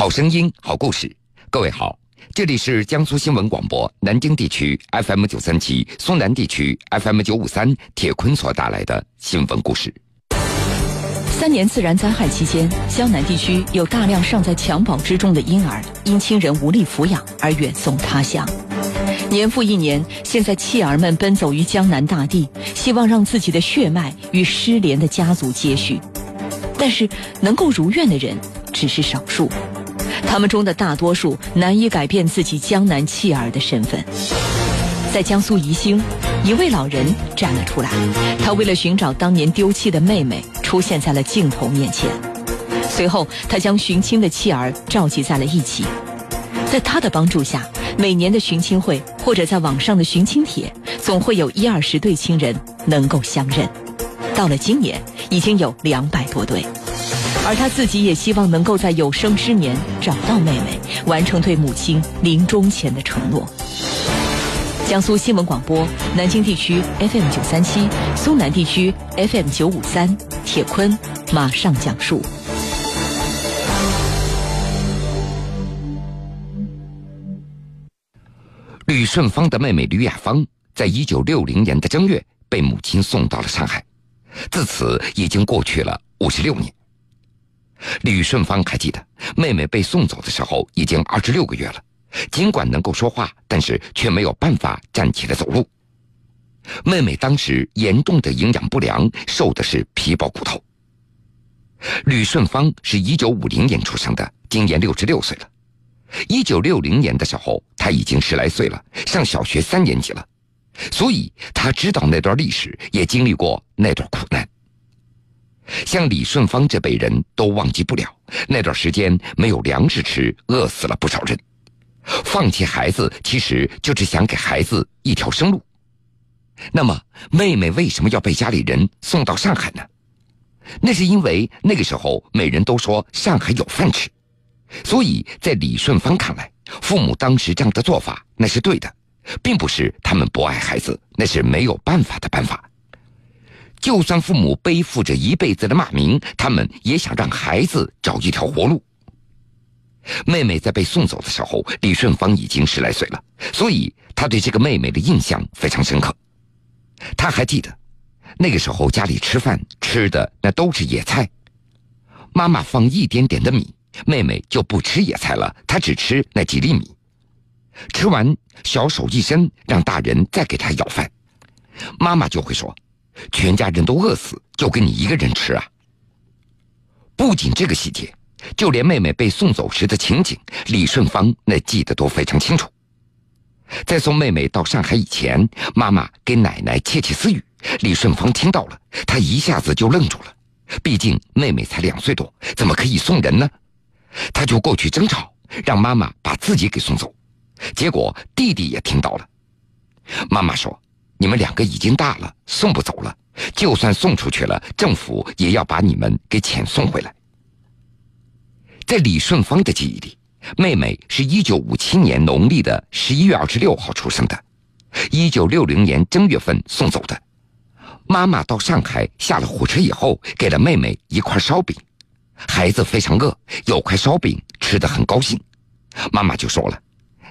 好声音，好故事。各位好，这里是江苏新闻广播南京地区 FM 九三七、苏南地区 FM 九五三，铁坤所带来的新闻故事。三年自然灾害期间，江南地区有大量尚在襁褓之中的婴儿，因亲人无力抚养而远送他乡。年复一年，现在弃儿们奔走于江南大地，希望让自己的血脉与失联的家族接续，但是能够如愿的人只是少数。他们中的大多数难以改变自己江南弃儿的身份。在江苏宜兴，一位老人站了出来，他为了寻找当年丢弃的妹妹，出现在了镜头面前。随后，他将寻亲的妻儿召集在了一起，在他的帮助下，每年的寻亲会或者在网上的寻亲帖，总会有一二十对亲人能够相认。到了今年，已经有两百多对。而他自己也希望能够在有生之年找到妹妹，完成对母亲临终前的承诺。江苏新闻广播南京地区 FM 九三七，苏南地区 FM 九五三，铁坤马上讲述。吕顺芳的妹妹吕雅芳，在一九六零年的正月被母亲送到了上海，自此已经过去了五十六年。吕顺芳还记得，妹妹被送走的时候已经二十六个月了，尽管能够说话，但是却没有办法站起来走路。妹妹当时严重的营养不良，瘦的是皮包骨头。吕顺芳是一九五零年出生的，今年六十六岁了。一九六零年的时候，他已经十来岁了，上小学三年级了，所以他知道那段历史，也经历过那段苦难。像李顺芳这辈人都忘记不了那段时间没有粮食吃，饿死了不少人。放弃孩子，其实就是想给孩子一条生路。那么，妹妹为什么要被家里人送到上海呢？那是因为那个时候每人都说上海有饭吃，所以在李顺芳看来，父母当时这样的做法那是对的，并不是他们不爱孩子，那是没有办法的办法。就算父母背负着一辈子的骂名，他们也想让孩子找一条活路。妹妹在被送走的时候，李顺芳已经十来岁了，所以他对这个妹妹的印象非常深刻。他还记得，那个时候家里吃饭吃的那都是野菜，妈妈放一点点的米，妹妹就不吃野菜了，她只吃那几粒米。吃完，小手一伸，让大人再给她舀饭，妈妈就会说。全家人都饿死，就给你一个人吃啊！不仅这个细节，就连妹妹被送走时的情景，李顺芳那记得都非常清楚。在送妹妹到上海以前，妈妈给奶奶窃窃私语，李顺芳听到了，她一下子就愣住了。毕竟妹妹才两岁多，怎么可以送人呢？他就过去争吵，让妈妈把自己给送走。结果弟弟也听到了，妈妈说。你们两个已经大了，送不走了。就算送出去了，政府也要把你们给遣送回来。在李顺芳的记忆里，妹妹是一九五七年农历的十一月二十六号出生的，一九六零年正月份送走的。妈妈到上海下了火车以后，给了妹妹一块烧饼。孩子非常饿，有块烧饼吃的很高兴，妈妈就说了：“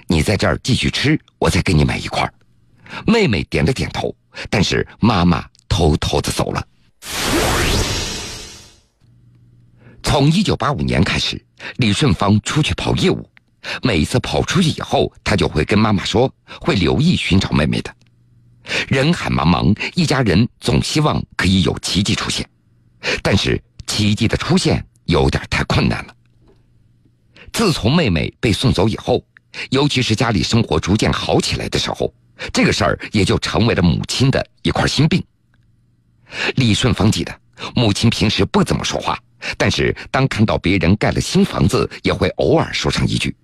你在这儿继续吃，我再给你买一块。”妹妹点了点头，但是妈妈偷偷的走了。从一九八五年开始，李顺芳出去跑业务，每次跑出去以后，他就会跟妈妈说，会留意寻找妹妹的。人海茫茫，一家人总希望可以有奇迹出现，但是奇迹的出现有点太困难了。自从妹妹被送走以后，尤其是家里生活逐渐好起来的时候。这个事儿也就成为了母亲的一块心病。李顺芳记得，母亲平时不怎么说话，但是当看到别人盖了新房子，也会偶尔说上一句：“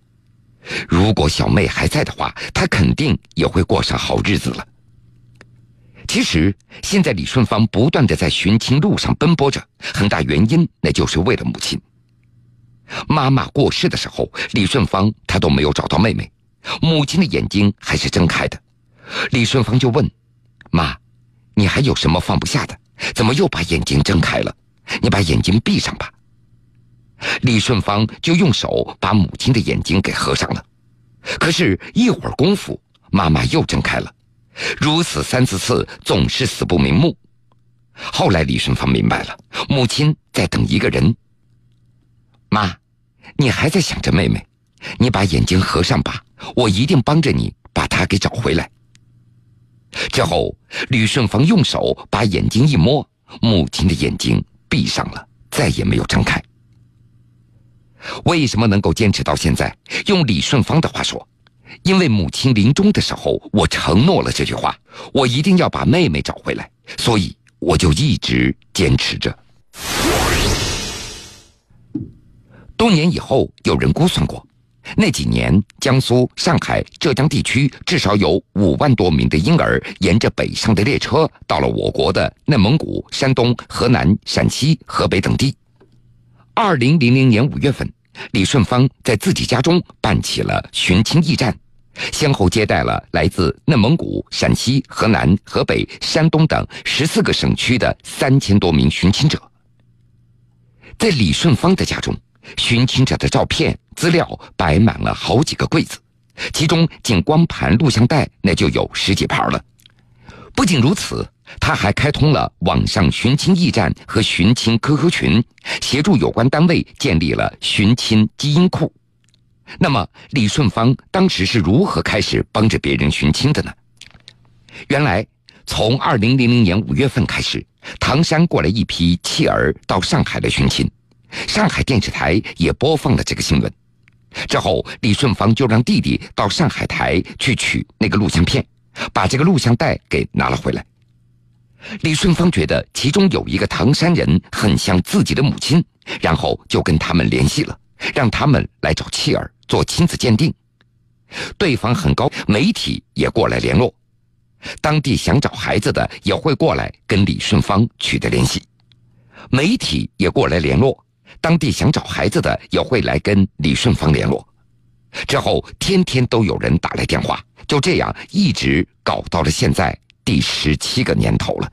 如果小妹还在的话，她肯定也会过上好日子了。”其实，现在李顺芳不断的在寻亲路上奔波着，很大原因那就是为了母亲。妈妈过世的时候，李顺芳她都没有找到妹妹，母亲的眼睛还是睁开的。李顺芳就问：“妈，你还有什么放不下的？怎么又把眼睛睁开了？你把眼睛闭上吧。”李顺芳就用手把母亲的眼睛给合上了。可是，一会儿功夫，妈妈又睁开了。如此三四次，总是死不瞑目。后来，李顺芳明白了，母亲在等一个人。妈，你还在想着妹妹？你把眼睛合上吧，我一定帮着你把她给找回来。之后，吕顺芳用手把眼睛一摸，母亲的眼睛闭上了，再也没有睁开。为什么能够坚持到现在？用李顺芳的话说，因为母亲临终的时候，我承诺了这句话，我一定要把妹妹找回来，所以我就一直坚持着。多年以后，有人估算过。那几年，江苏、上海、浙江地区至少有五万多名的婴儿沿着北上的列车，到了我国的内蒙古、山东、河南、陕西、河北等地。二零零零年五月份，李顺芳在自己家中办起了寻亲驿站，先后接待了来自内蒙古、陕西、河南、河北、山东等十四个省区的三千多名寻亲者。在李顺芳的家中。寻亲者的照片资料摆满了好几个柜子，其中仅光盘录像带那就有十几盘了。不仅如此，他还开通了网上寻亲驿站和寻亲 QQ 群，协助有关单位建立了寻亲基因库。那么，李顺芳当时是如何开始帮着别人寻亲的呢？原来，从二零零零年五月份开始，唐山过来一批弃儿到上海来寻亲。上海电视台也播放了这个新闻，之后李顺芳就让弟弟到上海台去取那个录像片，把这个录像带给拿了回来。李顺芳觉得其中有一个唐山人很像自己的母亲，然后就跟他们联系了，让他们来找妻儿做亲子鉴定。对方很高，媒体也过来联络，当地想找孩子的也会过来跟李顺芳取得联系，媒体也过来联络。当地想找孩子的也会来跟李顺芳联络，之后天天都有人打来电话，就这样一直搞到了现在第十七个年头了。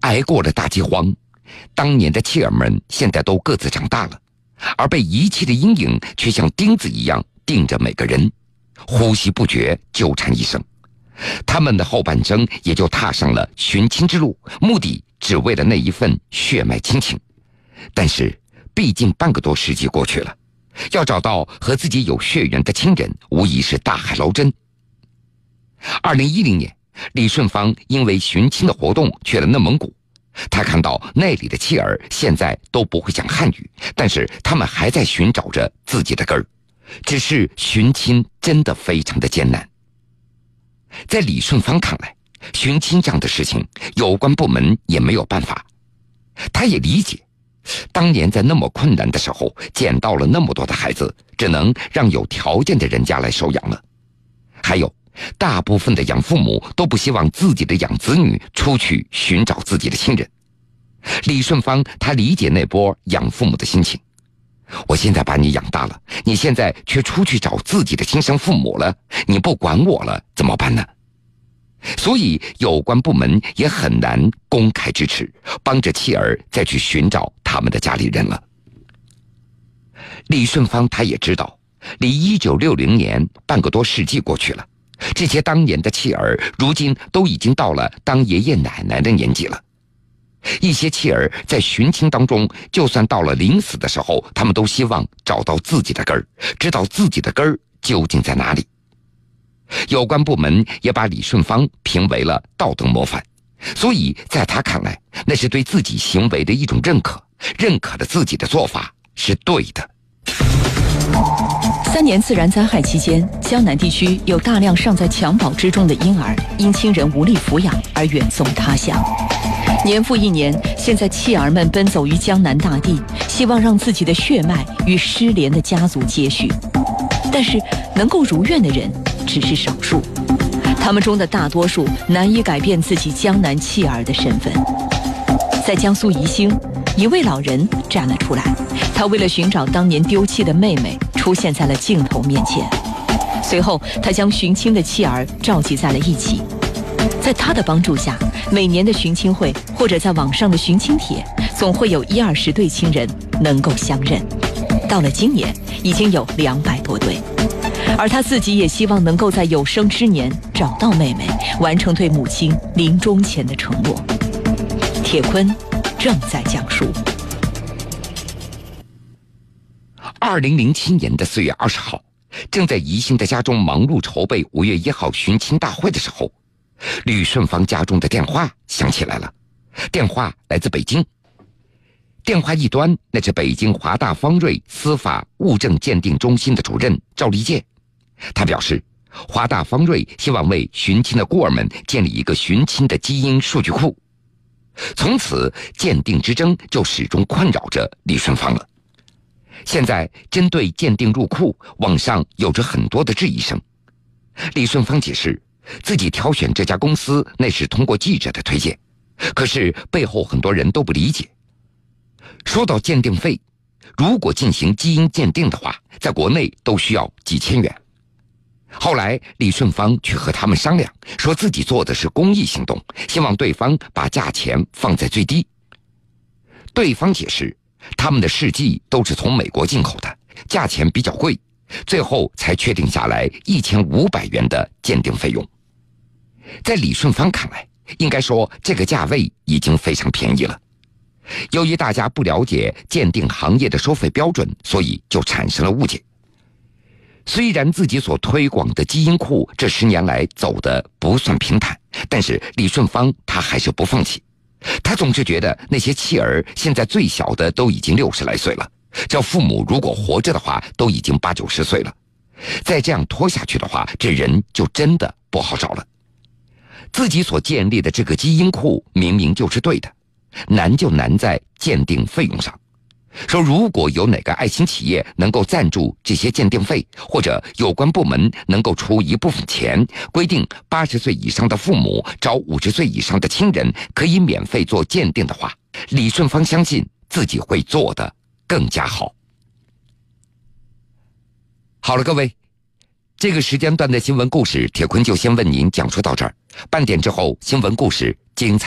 挨过了大饥荒，当年的妻儿们现在都各自长大了，而被遗弃的阴影却像钉子一样钉着每个人，呼吸不绝，纠缠一生。他们的后半生也就踏上了寻亲之路，目的。只为了那一份血脉亲情，但是毕竟半个多世纪过去了，要找到和自己有血缘的亲人，无疑是大海捞针。二零一零年，李顺芳因为寻亲的活动去了内蒙古，他看到那里的妻儿现在都不会讲汉语，但是他们还在寻找着自己的根儿，只是寻亲真的非常的艰难。在李顺芳看来。寻亲这样的事情，有关部门也没有办法。他也理解，当年在那么困难的时候，捡到了那么多的孩子，只能让有条件的人家来收养了。还有，大部分的养父母都不希望自己的养子女出去寻找自己的亲人。李顺芳他理解那波养父母的心情。我现在把你养大了，你现在却出去找自己的亲生父母了，你不管我了，怎么办呢？所以，有关部门也很难公开支持，帮着妻儿再去寻找他们的家里人了。李顺芳他也知道，离一九六零年半个多世纪过去了，这些当年的妻儿如今都已经到了当爷爷奶奶的年纪了。一些妻儿在寻亲当中，就算到了临死的时候，他们都希望找到自己的根儿，知道自己的根儿究竟在哪里。有关部门也把李顺芳评为了道德模范，所以在他看来，那是对自己行为的一种认可，认可了自己的做法是对的。三年自然灾害期间，江南地区有大量尚在襁褓之中的婴儿因亲人无力抚养而远送他乡。年复一年，现在弃儿们奔走于江南大地，希望让自己的血脉与失联的家族接续，但是能够如愿的人。只是少数，他们中的大多数难以改变自己江南弃儿的身份。在江苏宜兴，一位老人站了出来，他为了寻找当年丢弃的妹妹，出现在了镜头面前。随后，他将寻亲的妻儿召集在了一起，在他的帮助下，每年的寻亲会或者在网上的寻亲帖，总会有一二十对亲人能够相认。到了今年，已经有两百。而他自己也希望能够在有生之年找到妹妹，完成对母亲临终前的承诺。铁坤正在讲述。二零零七年的四月二十号，正在宜兴的家中忙碌筹备五月一号寻亲大会的时候，吕顺芳家中的电话响起来了。电话来自北京。电话一端，那是北京华大方瑞司法物证鉴定中心的主任赵立建。他表示，华大方锐希望为寻亲的孤儿们建立一个寻亲的基因数据库。从此，鉴定之争就始终困扰着李顺芳了。现在，针对鉴定入库，网上有着很多的质疑声。李顺芳解释，自己挑选这家公司那是通过记者的推荐，可是背后很多人都不理解。说到鉴定费，如果进行基因鉴定的话，在国内都需要几千元。后来，李顺芳去和他们商量，说自己做的是公益行动，希望对方把价钱放在最低。对方解释，他们的试剂都是从美国进口的，价钱比较贵，最后才确定下来一千五百元的鉴定费用。在李顺芳看来，应该说这个价位已经非常便宜了。由于大家不了解鉴定行业的收费标准，所以就产生了误解。虽然自己所推广的基因库这十年来走的不算平坦，但是李顺芳他还是不放弃。他总是觉得那些弃儿现在最小的都已经六十来岁了，这父母如果活着的话，都已经八九十岁了。再这样拖下去的话，这人就真的不好找了。自己所建立的这个基因库明明就是对的，难就难在鉴定费用上。说，如果有哪个爱心企业能够赞助这些鉴定费，或者有关部门能够出一部分钱，规定八十岁以上的父母找五十岁以上的亲人可以免费做鉴定的话，李顺芳相信自己会做的更加好。好了，各位，这个时间段的新闻故事，铁坤就先为您讲述到这儿。半点之后，新闻故事精彩。